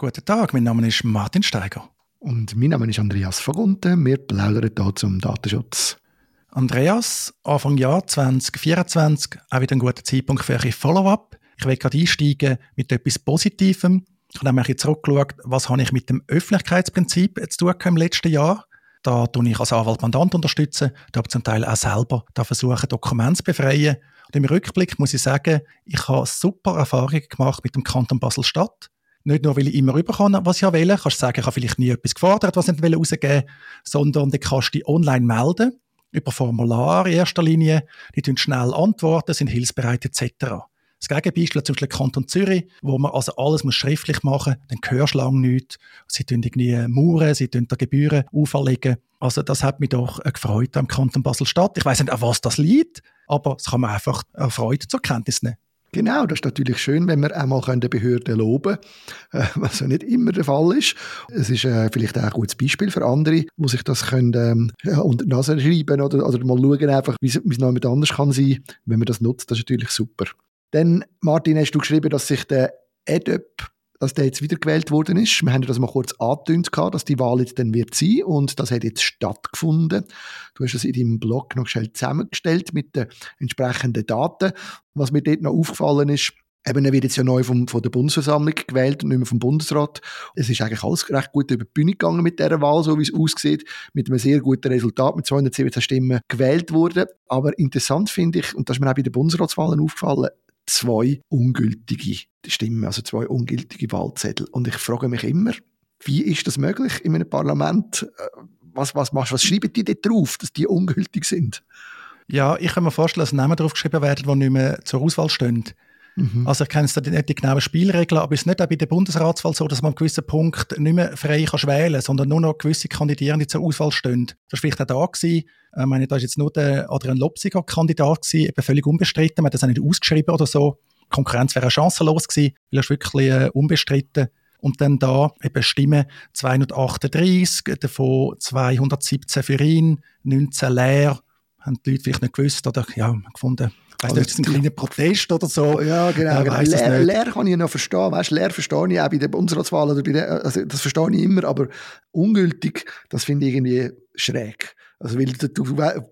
Guten Tag, mein Name ist Martin Steiger. Und mein Name ist Andreas Vergunten. Wir plaudern hier zum Datenschutz. Andreas, Anfang Jahr 2024, auch wieder ein guter Zeitpunkt für ein Follow-up. Ich will gerade einsteigen mit etwas Positivem. Ich habe nämlich zurückgeschaut, was habe ich mit dem Öffentlichkeitsprinzip zu tun im letzten Jahr. Da tue ich als Anwalt Mandant unterstützen, da habe ich zum Teil auch selber da versuchen, Dokumente zu befreien. Und im Rückblick muss ich sagen, ich habe super Erfahrungen gemacht mit dem Kanton Basel-Stadt. Nicht nur, weil ich immer rüberkomme, was ich will. Kannst du sagen, ich habe vielleicht nie etwas gefordert, was ich nicht rausgeben will, sondern du kannst dich online melden, über Formular in erster Linie. Die tun schnell antworten, sind hilfsbereit etc. Das Gegenbeispiel zum Beispiel Kanton Zürich, wo man also alles muss schriftlich machen muss, dann hörst du lange nichts. Sie tun irgendwie Mauern, sie tun da Gebühren auferlegen. Also das hat mich doch gefreut am Kanton Basel-Stadt. Ich weiß nicht, an was das liegt, aber es kann man einfach erfreut zur Kenntnis nehmen. Genau, das ist natürlich schön, wenn wir einmal eine Behörde loben können, äh, was ja nicht immer der Fall ist. Es ist äh, vielleicht auch ein gutes Beispiel für andere, die sich das können, ähm, unter die Nase schreiben oder, oder mal schauen, einfach, wie es noch mit anders kann sein. Wenn man das nutzt, das ist natürlich super. Dann, Martin, hast du geschrieben, dass sich der EDUP dass der jetzt wiedergewählt worden ist. Wir haben das mal kurz angetönt, dass die Wahl jetzt dann wird sein und das hat jetzt stattgefunden. Du hast das in deinem Blog noch schnell zusammengestellt mit den entsprechenden Daten. Was mir dort noch aufgefallen ist, Eben, er wird jetzt ja neu vom, von der Bundesversammlung gewählt und nicht mehr vom Bundesrat. Es ist eigentlich alles recht gut über die Bühne gegangen mit dieser Wahl, so wie es aussieht, mit einem sehr guten Resultat, mit 217 Stimmen gewählt worden. Aber interessant finde ich, und das ist mir auch bei den Bundesratswahlen aufgefallen, zwei ungültige Stimmen, also zwei ungültige Wahlzettel. Und ich frage mich immer, wie ist das möglich in einem Parlament? Äh, was, was, was, was schreiben die dort drauf, dass die ungültig sind? Ja, ich kann mir vorstellen, dass Namen drauf geschrieben werden, die nicht mehr zur Auswahl stehen. Mhm. Also ich kenne jetzt nicht die genauen Spielregeln, aber es ist nicht auch bei der Bundesratswahl so, dass man an gewissen Punkt nicht mehr frei kann wählen sondern nur noch gewisse Kandidierende zur Auswahl stehen. Das war vielleicht auch da gewesen. Ich meine, da ist jetzt nur der Adrian Lopsiger Kandidat gewesen, eben völlig unbestritten. Man hat das auch nicht ausgeschrieben oder so. Die Konkurrenz wäre chancenlos gewesen, weil er ist wirklich äh, unbestritten. Und dann da eben Stimmen 238, davon 217 für ihn, 19 leer. Haben die Leute vielleicht nicht gewusst oder ja, gefunden, Weißt du, das ist ein kleiner Protest oder so. Ja, genau. genau. Lehr, Lehr kann ich noch verstehen. Weißt, Lehr verstehe ich auch bei der Bundesratswahl oder bei der, also das verstehe ich immer, aber ungültig, das finde ich irgendwie schräg. Also, weil du, du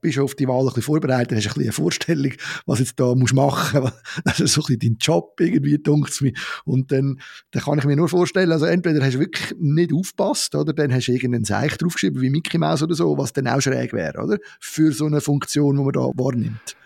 bist auf die Wahl ein bisschen vorbereitet, hast ein bisschen eine Vorstellung, was jetzt da musst machen. Das ist so ein bisschen dein Job irgendwie, dunkt mir. Und dann, dann kann ich mir nur vorstellen, also entweder hast du wirklich nicht aufgepasst, oder dann hast du irgendeinen Seich draufgeschrieben, wie Mickey Mouse oder so, was dann auch schräg wäre, oder? Für so eine Funktion, die man da wahrnimmt.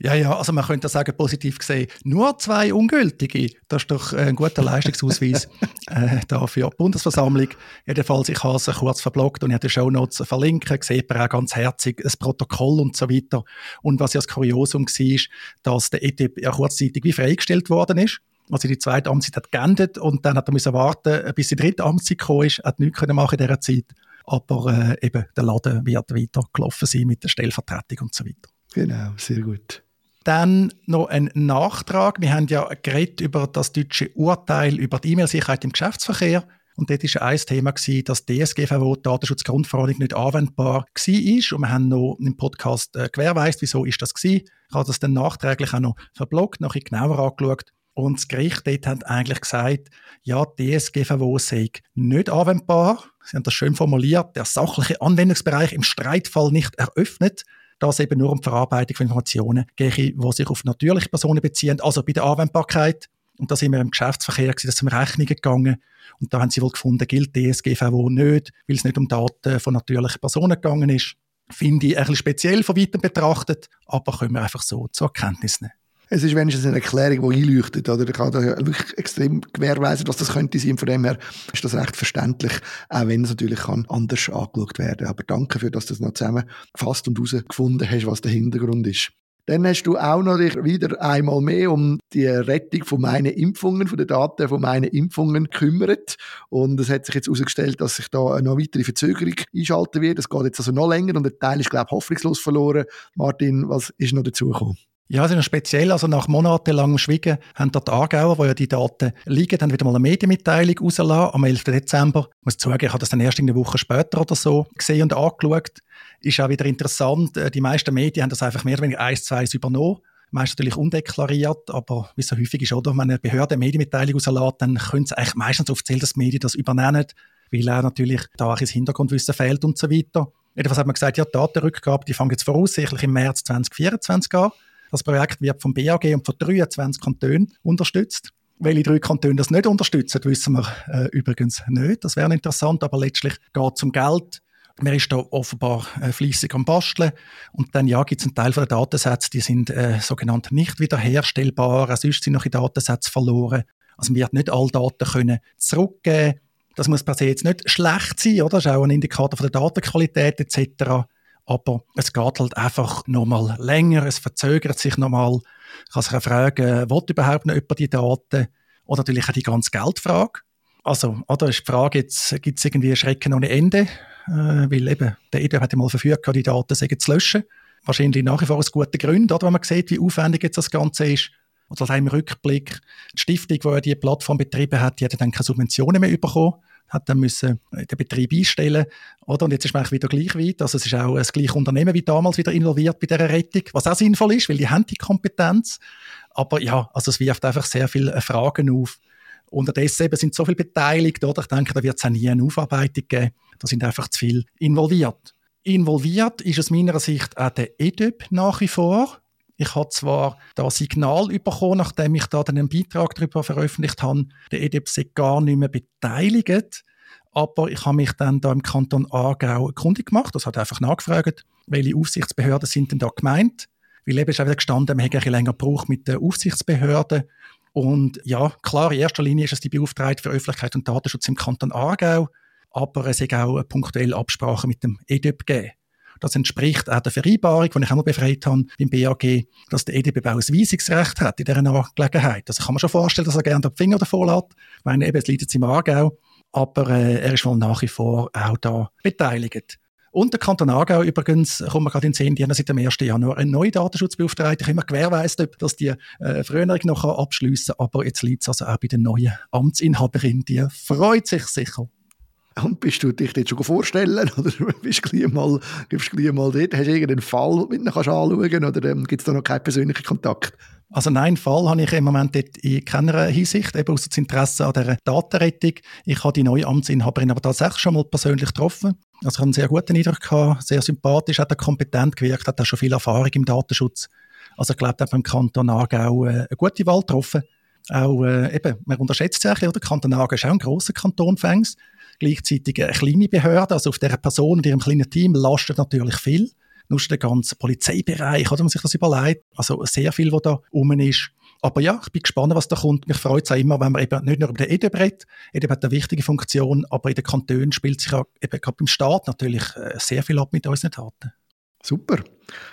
Ja, ja, also man könnte sagen, positiv gesehen, nur zwei Ungültige. Das ist doch ein guter Leistungsausweis äh, da für die Bundesversammlung. Jedenfalls, ich habe es kurz verblockt und ich habe die Shownotes verlinken, sieht man auch ganz herzig, das Protokoll und so weiter. Und was ja das Kuriosum war, dass der ETIP ja kurzzeitig wie freigestellt worden ist. Also die zweite Amtszeit hat geendet und dann hat er müssen warten, bis die dritte Amtszeit gekommen ist, hat nichts können machen in dieser Zeit. Aber äh, eben, der Laden wird weiter gelaufen sein mit der Stellvertretung und so weiter. Genau, sehr gut. Dann noch ein Nachtrag. Wir haben ja geredet über das deutsche Urteil über die E-Mail-Sicherheit im Geschäftsverkehr. Und dort war ein Thema, gewesen, dass DSGVO, die Datenschutzgrundverordnung, nicht anwendbar war. Und wir haben noch im Podcast äh, gewährleistet, wieso ist das gewesen. Ich habe das dann nachträglich auch noch verblockt, noch genauer angeschaut. Und das Gericht dort hat eigentlich gesagt, ja, DSGVO sei nicht anwendbar. Sie haben das schön formuliert, der sachliche Anwendungsbereich im Streitfall nicht eröffnet dass eben nur um die Verarbeitung von Informationen geht, die sich auf natürliche Personen beziehen, also bei der Anwendbarkeit. Und da sind wir im Geschäftsverkehr, gewesen, das sind Rechnungen gegangen. Und da haben sie wohl gefunden, gilt DSGVO nicht, weil es nicht um Daten von natürlichen Personen gegangen ist. Finde ich ein bisschen speziell von weitem betrachtet, aber können wir einfach so zur Erkenntnis nehmen. Es ist wenigstens eine Erklärung, die einleuchtet. Oder? Ich kann da wirklich extrem gewährweisen, was das könnte sein. Von dem her ist das recht verständlich, auch wenn es natürlich kann anders angeschaut werden Aber danke für, dass du das noch zusammengefasst und herausgefunden hast, was der Hintergrund ist. Dann hast du auch noch dich wieder einmal mehr um die Rettung von meinen Impfungen, von den Daten von meinen Impfungen gekümmert. Und es hat sich jetzt herausgestellt, dass sich da noch weitere Verzögerung einschalten wird. Es geht jetzt also noch länger und der Teil ist, glaube ich, hoffnungslos verloren. Martin, was ist noch dazugekommen? Ja, es ist noch speziell. Also nach monatelangem Schwiegen haben dort die Aargauer, wo ja die Daten liegen, dann wieder mal eine Medienmitteilung rausgelassen am 11. Dezember. Ich muss zugeben, ich habe das dann erst eine Woche später oder so gesehen und angeschaut. Ist auch wieder interessant. Äh, die meisten Medien haben das einfach mehr oder weniger eins zu eins übernommen. meist natürlich undeklariert, aber wie so häufig ist, oder, wenn eine Behörde eine Medienmitteilung rauslässt, dann können sie eigentlich meistens dass die Medien das übernehmen, weil auch natürlich da auch das Hintergrundwissen fehlt und so weiter. Jedenfalls hat man gesagt, ja, die Datenrückgabe, die fängt jetzt voraussichtlich im März 2024 an. Das Projekt wird vom BAG und von 23 Kantonen unterstützt. Welche drei Kantone das nicht unterstützen, wissen wir äh, übrigens nicht. Das wäre interessant, aber letztlich geht es um Geld. Man ist da offenbar äh, fließig am Basteln. Und dann ja, gibt es einen Teil der Datensätze, die sind äh, sogenannt nicht wiederherstellbar. Auch sonst sind noch Datensätze verloren. Also man wird nicht alle Daten können zurückgeben. Das muss per se jetzt nicht schlecht sein, oder? Das ist auch ein Indikator von der Datenqualität etc. Aber es geht halt einfach nochmal länger, es verzögert sich nochmal. Ich kann sich auch fragen, will überhaupt noch jemand die Daten? Oder natürlich auch die ganze Geldfrage. Also, oder ist die Frage, jetzt gibt es irgendwie Schrecken ohne Ende? Äh, weil eben, der EDA hat ja mal verfügt, die Daten zu löschen. Wahrscheinlich nach wie vor aus guten Gründen, oder, wenn man sieht, wie aufwendig jetzt das Ganze ist. Oder also im Rückblick, die Stiftung, die ja die Plattform betrieben hat, die hat dann keine Subventionen mehr bekommen hat dann müssen den Betrieb einstellen oder? Und jetzt ist man wieder gleich weit. Also es ist auch das gleiche Unternehmen wie damals wieder involviert bei dieser Rettung, was auch sinnvoll ist, weil die haben die Kompetenz. Aber ja, also es wirft einfach sehr viele Fragen auf. Unterdessen eben sind so viele beteiligt, oder? Ich denke, da wird es auch nie eine Aufarbeitung geben. Da sind einfach zu viele involviert. Involviert ist aus meiner Sicht auch der EDUB nach wie vor. Ich habe zwar da Signal bekommen, nachdem ich da einen Beitrag darüber veröffentlicht habe, der EDIP sei gar nicht mehr beteiligt, aber ich habe mich dann da im Kanton Aargau kundig gemacht, das hat einfach nachgefragt, welche Aufsichtsbehörden sind denn da gemeint, weil eben ist auch wieder gestanden, man hat ein länger gebraucht mit den Aufsichtsbehörden und ja, klar, in erster Linie ist es die Beauftragte für Öffentlichkeit und Datenschutz im Kanton Aargau, aber es ist auch eine punktuelle Absprache mit dem EDIP gegeben. Das entspricht auch der Vereinbarung, die ich noch befreit habe beim BAG, dass der EDB auch ein Weisungsrecht hat in dieser Angelegenheit. Also kann man schon vorstellen, dass er gerne den Finger davon lässt. Ich meine, eben, es liegt jetzt im Aargau, aber äh, er ist wohl nach wie vor auch da beteiligt. Und der Kanton Aargau übrigens, kommen wir gerade in den Sinn, die haben seit dem 1. Januar eine neue Datenschutzbeauftragte. Ich habe immer gewährleistet, dass die äh, Früherung noch abschliessen kann, aber jetzt liegt es also auch bei der neuen Amtsinhaberin. Die freut sich sicher. Und bist du dich jetzt schon vorstellen oder bist du gleich mal, du gleich mal dort? Hast du irgendeinen Fall, den du mit kannst anschauen oder ähm, gibt es da noch keinen persönlichen Kontakt? Also nein, Fall habe ich im Moment dort in keiner Hinsicht, eben aus dem Interesse an dieser Datenrettung. Ich habe die neue Amtsinhaberin aber tatsächlich schon mal persönlich getroffen. Also ich habe einen sehr guten Eindruck gehabt, sehr sympathisch, hat er kompetent gewirkt, hat auch schon viel Erfahrung im Datenschutz. Also ich glaube, er hat beim Kanton Aargau äh, eine gute Wahl getroffen. Auch äh, eben, man unterschätzt sich ja, der Kanton Aargau ist auch ein grosser Kanton, fängs gleichzeitig eine kleine Behörde, also auf dieser Person und ihrem kleinen Team lastet natürlich viel. Nur der ganze Polizeibereich, oder man sich das überlegt. Also sehr viel, was da rum ist. Aber ja, ich bin gespannt, was da kommt. Mich freut es auch immer, wenn man eben nicht nur über den EDB redet. EDB hat eine wichtige Funktion, aber in den Kantonen spielt sich auch eben gerade beim Staat natürlich äh, sehr viel ab mit unseren Daten. Super.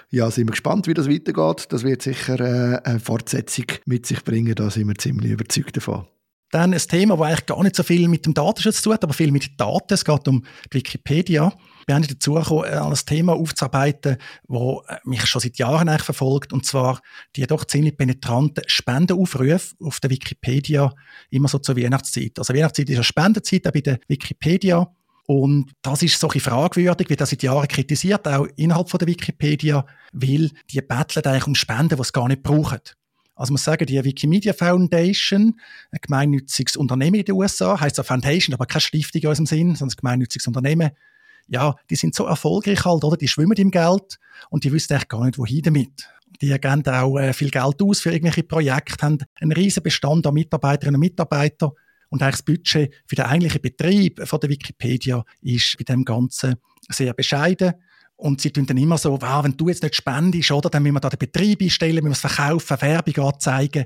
Ja, sind wir gespannt, wie das weitergeht. Das wird sicher äh, eine Fortsetzung mit sich bringen. Da sind wir ziemlich überzeugt davon. Dann ein Thema, das eigentlich gar nicht so viel mit dem Datenschutz zu tun hat, aber viel mit Daten. Es geht um die Wikipedia. Wir haben dazu gekommen, äh, ein Thema aufzuarbeiten, das äh, mich schon seit Jahren eigentlich verfolgt, und zwar die doch ziemlich penetranten Spendenaufrufe auf der Wikipedia, immer so zur Weihnachtszeit. Also Weihnachtszeit ist eine Spendezeit auch bei der Wikipedia. Und das ist so ein fragwürdig, wie das seit Jahren kritisiert, auch innerhalb von der Wikipedia, weil die betteln eigentlich um Spenden, die sie gar nicht brauchen. Also muss sagen, die Wikimedia Foundation, ein gemeinnütziges Unternehmen in den USA, heißt ja Foundation, aber keine Stiftung in unserem Sinn, sondern ein gemeinnütziges Unternehmen. Ja, die sind so erfolgreich halt, oder? Die schwimmen im Geld und die wissen eigentlich gar nicht, wohin damit. Die geben auch äh, viel Geld aus für irgendwelche Projekte, haben einen riesen Bestand an Mitarbeiterinnen und Mitarbeitern und eigentlich das Budget für den eigentlichen Betrieb von der Wikipedia ist bei dem Ganzen sehr bescheiden. Und sie tun dann immer so, wow, wenn du jetzt nicht spendest, oder, dann müssen wir da den Betrieb einstellen, müssen wir es verkaufen, Werbung anzeigen.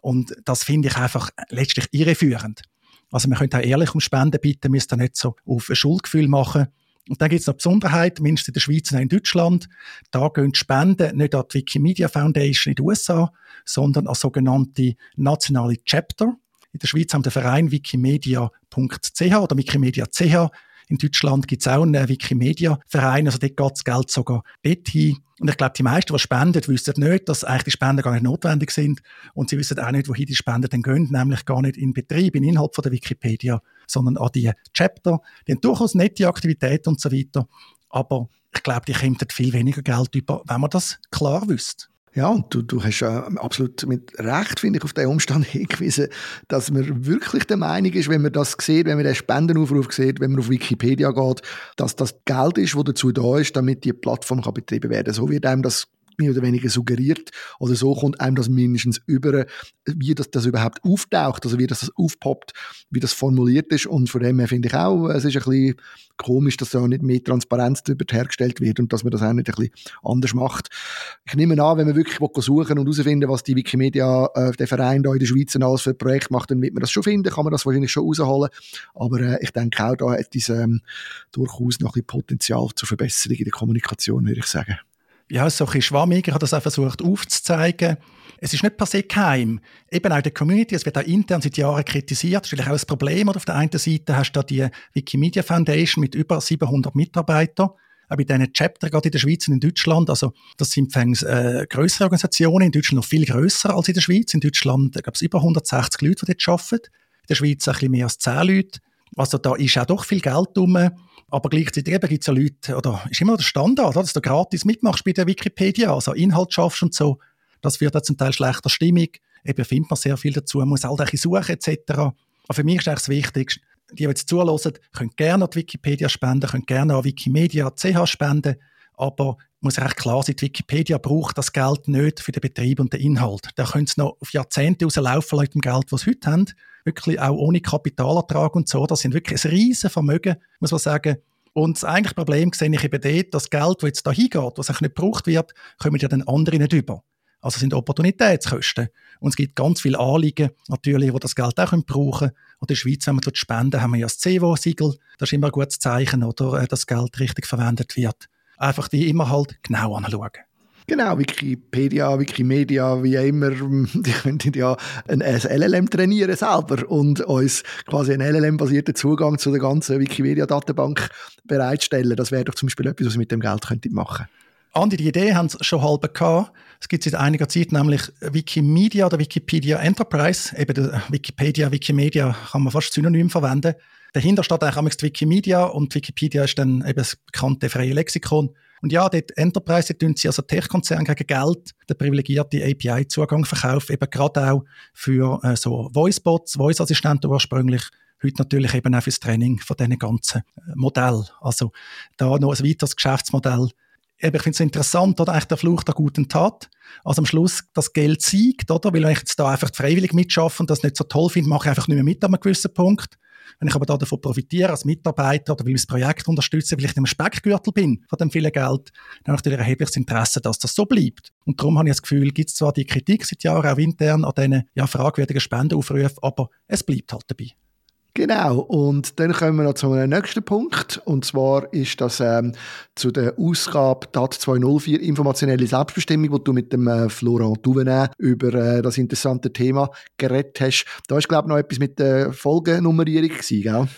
Und das finde ich einfach letztlich irreführend. Also man könnte auch ehrlich um Spenden bitten, müsst ihr nicht so auf ein Schuldgefühl machen. Und dann gibt es noch Besonderheit, mindestens in der Schweiz und in Deutschland. Da gehen die Spenden nicht an die Wikimedia Foundation in den USA, sondern an sogenannte nationale Chapter. In der Schweiz haben wir den Verein wikimedia.ch oder wikimedia.ch in Deutschland gibt es auch einen Wikimedia-Verein, also dort geht das Geld sogar dorthin. Und ich glaube, die meisten, die spenden, wissen nicht, dass eigentlich die Spenden gar nicht notwendig sind. Und sie wissen auch nicht, wohin die Spenden dann gehen, nämlich gar nicht in Betrieb, in Inhalt von der Wikipedia, sondern an die Chapter. Die haben durchaus nette Aktivitäten und so weiter. Aber ich glaube, die kommen viel weniger Geld über, wenn man das klar wüsste. Ja, und du, du hast ja absolut mit Recht, finde ich, auf den Umstand hingewiesen, dass man wirklich der Meinung ist, wenn man das sieht, wenn man den Spendenaufruf sieht, wenn man auf Wikipedia geht, dass das Geld ist, das dazu da ist, damit die Plattform kann betrieben werden kann. So wird einem das mehr oder weniger suggeriert. Oder so kommt einem das mindestens über, wie das, das überhaupt auftaucht, also wie das, das aufpoppt, wie das formuliert ist. Und von dem her finde ich auch, es ist ein bisschen komisch, dass da nicht mehr Transparenz darüber hergestellt wird und dass man das auch nicht ein bisschen anders macht. Ich nehme an, wenn man wirklich suchen und herausfinden was die Wikimedia, äh, der Verein da in der Schweiz alles für ein Projekt macht, dann wird man das schon finden, kann man das wahrscheinlich schon rausholen, aber äh, ich denke auch, da hat es ähm, durchaus noch ein bisschen Potenzial zur Verbesserung in der Kommunikation, würde ich sagen ja, so ein bisschen schwammig. Ich habe das auch versucht aufzuzeigen. Es ist nicht per se geheim. Eben auch der Community, es wird auch intern seit Jahren kritisiert. Das ist vielleicht auch ein Problem. Oder auf der einen Seite hast du da die Wikimedia Foundation mit über 700 Mitarbeitern. Auch bei diesen Chapter, gerade in der Schweiz und in Deutschland. Also, das sind fängs, äh, grössere Organisationen. In Deutschland noch viel grösser als in der Schweiz. In Deutschland, glaube ich, über 160 Leute, die dort arbeiten. In der Schweiz ein bisschen mehr als 10 Leute. Also, da ist auch doch viel Geld drum. Aber gleichzeitig gibt es ja Leute, oder ist immer der Standard, dass du gratis mitmachst bei der Wikipedia, also Inhalt schaffst und so. Das führt dann zum Teil schlechter Stimmung. Eben findet man sehr viel dazu, man muss halt suchen etc. Aber für mich ist eigentlich das Wichtigste, die, die jetzt zulassen, können gerne an die Wikipedia spenden, können gerne an Wikimedia.ch spenden, aber muss recht klar sein, die Wikipedia braucht das Geld nicht für den Betrieb und den Inhalt. Da können sie noch auf Jahrzehnte rauslaufen mit dem Geld, das sie heute haben. Wirklich auch ohne Kapitalertrag und so. Das sind wirklich ein riesen Vermögen, muss man sagen. Und das eigentliche Problem sehe ich eben dort, das Geld, das jetzt da hingeht, was eigentlich nicht gebraucht wird, kommen ja den anderen nicht über. Also sind Opportunitätskosten. Und es gibt ganz viele Anliegen, natürlich, die das Geld auch brauchen können. Und in der Schweiz, wenn wir dort spenden, haben wir ja das CEVO-Siegel. Das ist immer ein gutes Zeichen, oder, äh, dass Geld richtig verwendet wird einfach die immer halt genau anschauen. Genau, Wikipedia, Wikimedia, wie immer, die könnten ja ein LLM trainieren selber und uns quasi einen LLM-basierten Zugang zu der ganzen Wikimedia-Datenbank bereitstellen. Das wäre doch zum Beispiel etwas, was sie mit dem Geld könnten machen Andi, die Idee haben sie schon halb gehabt. Es gibt seit einiger Zeit nämlich Wikimedia oder Wikipedia Enterprise. Eben Wikipedia, Wikimedia kann man fast synonym verwenden. Dahinter steht eigentlich die Wikimedia und Wikipedia ist dann eben das bekannte freie Lexikon. Und ja, dort Enterprise, tun sie also Tech-Konzerne gegen Geld den privilegierten API-Zugang verkaufen, eben gerade auch für äh, so Voice-Bots, Voice-Assistenten ursprünglich, heute natürlich eben auch fürs Training von diesen ganzen äh, Modell. Also da noch ein weiteres Geschäftsmodell. Eben, ich finde es interessant, oder eigentlich der Fluch der guten Tat. Also am Schluss das Geld siegt, oder? Weil wenn ich jetzt da einfach freiwillig mitschaffe und das nicht so toll finde, mache ich einfach nicht mehr mit an einem gewissen Punkt. Wenn ich aber da davon profitiere als Mitarbeiter oder will das Projekt unterstützen, weil ich im Speckgürtel bin von dem vielen Geld, dann habe ich natürlich erhebliches Interesse, dass das so bleibt. Und darum habe ich das Gefühl, gibt es zwar die Kritik seit Jahren auch intern an diesen ja, fragwürdigen Spendenaufrufen, aber es bleibt halt dabei. Genau, und dann kommen wir noch zu einem nächsten Punkt. Und zwar ist das ähm, zu der Ausgabe DAT 204 Informationelle Selbstbestimmung, wo du mit dem äh, Florent Duvenet über äh, das interessante Thema geredet hast. Da ist, glaube ich, noch etwas mit der Folgennummerierung gewesen, gell?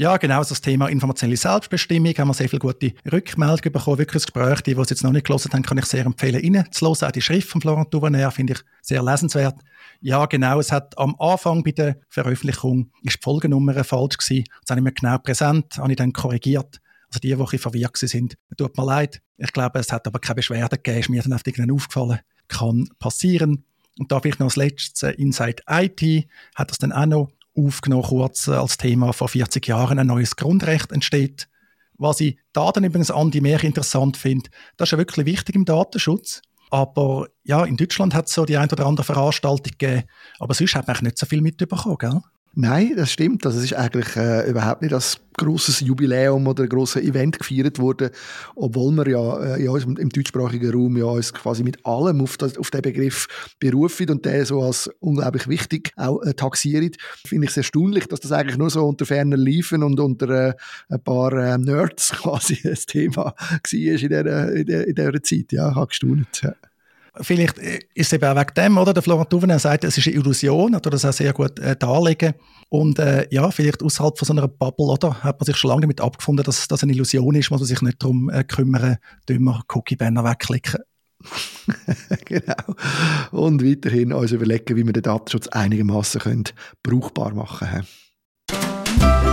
Ja, genau, das Thema informationelle Selbstbestimmung haben wir sehr viele gute Rückmeldungen bekommen. Wirklich das Gespräch, die, die es jetzt noch nicht gelesen haben, kann ich sehr empfehlen, reinzuhören. Auch die Schrift von Florent Duvenet finde ich sehr lesenswert. Ja, genau. Es hat am Anfang bei der Veröffentlichung ist die Folgennummer falsch gewesen. Das habe ich mir genau präsent, habe ich dann korrigiert. Also die, die verwirrt sind. Tut mir leid. Ich glaube, es hat aber keine Beschwerden gegeben. Ist mir dann auf irgendwann aufgefallen. Kann passieren. Und da vielleicht noch als letztes äh, Inside IT hat das dann auch noch aufgenommen, kurz äh, als Thema vor 40 Jahren ein neues Grundrecht entsteht. Was ich da dann übrigens Andi mehr interessant finde, das ist ja wirklich wichtig im Datenschutz. Aber ja, in Deutschland hat es so die ein oder andere Veranstaltung gegeben, aber sonst hat man nicht so viel mitbekommen, gell? Nein, das stimmt. Also es ist eigentlich äh, überhaupt nicht als großes Jubiläum oder ein grosses Event gefeiert worden, obwohl wir ja, äh, ja im deutschsprachigen Raum ja uns quasi mit allem auf, das, auf den Begriff berufen und der so als unglaublich wichtig auch äh, taxieren. Finde ich es erstaunlich, dass das eigentlich nur so unter ferner Liefen und unter äh, ein paar äh, Nerds quasi das Thema war in dieser, in dieser, in dieser Zeit. Ja, ich habe gestaunt. Vielleicht ist es eben auch wegen dem, oder? Der Florent Duvenet sagt, es ist eine Illusion, oder das auch sehr gut äh, darlegen. Und äh, ja, vielleicht außerhalb von so einer Bubble, oder? Hat man sich schon lange damit abgefunden, dass das eine Illusion ist, muss man sich nicht darum äh, kümmern, dümmer Cookie-Banner wegklicken. genau. Und weiterhin uns überlegen, wie wir den Datenschutz einigermaßen brauchbar machen können.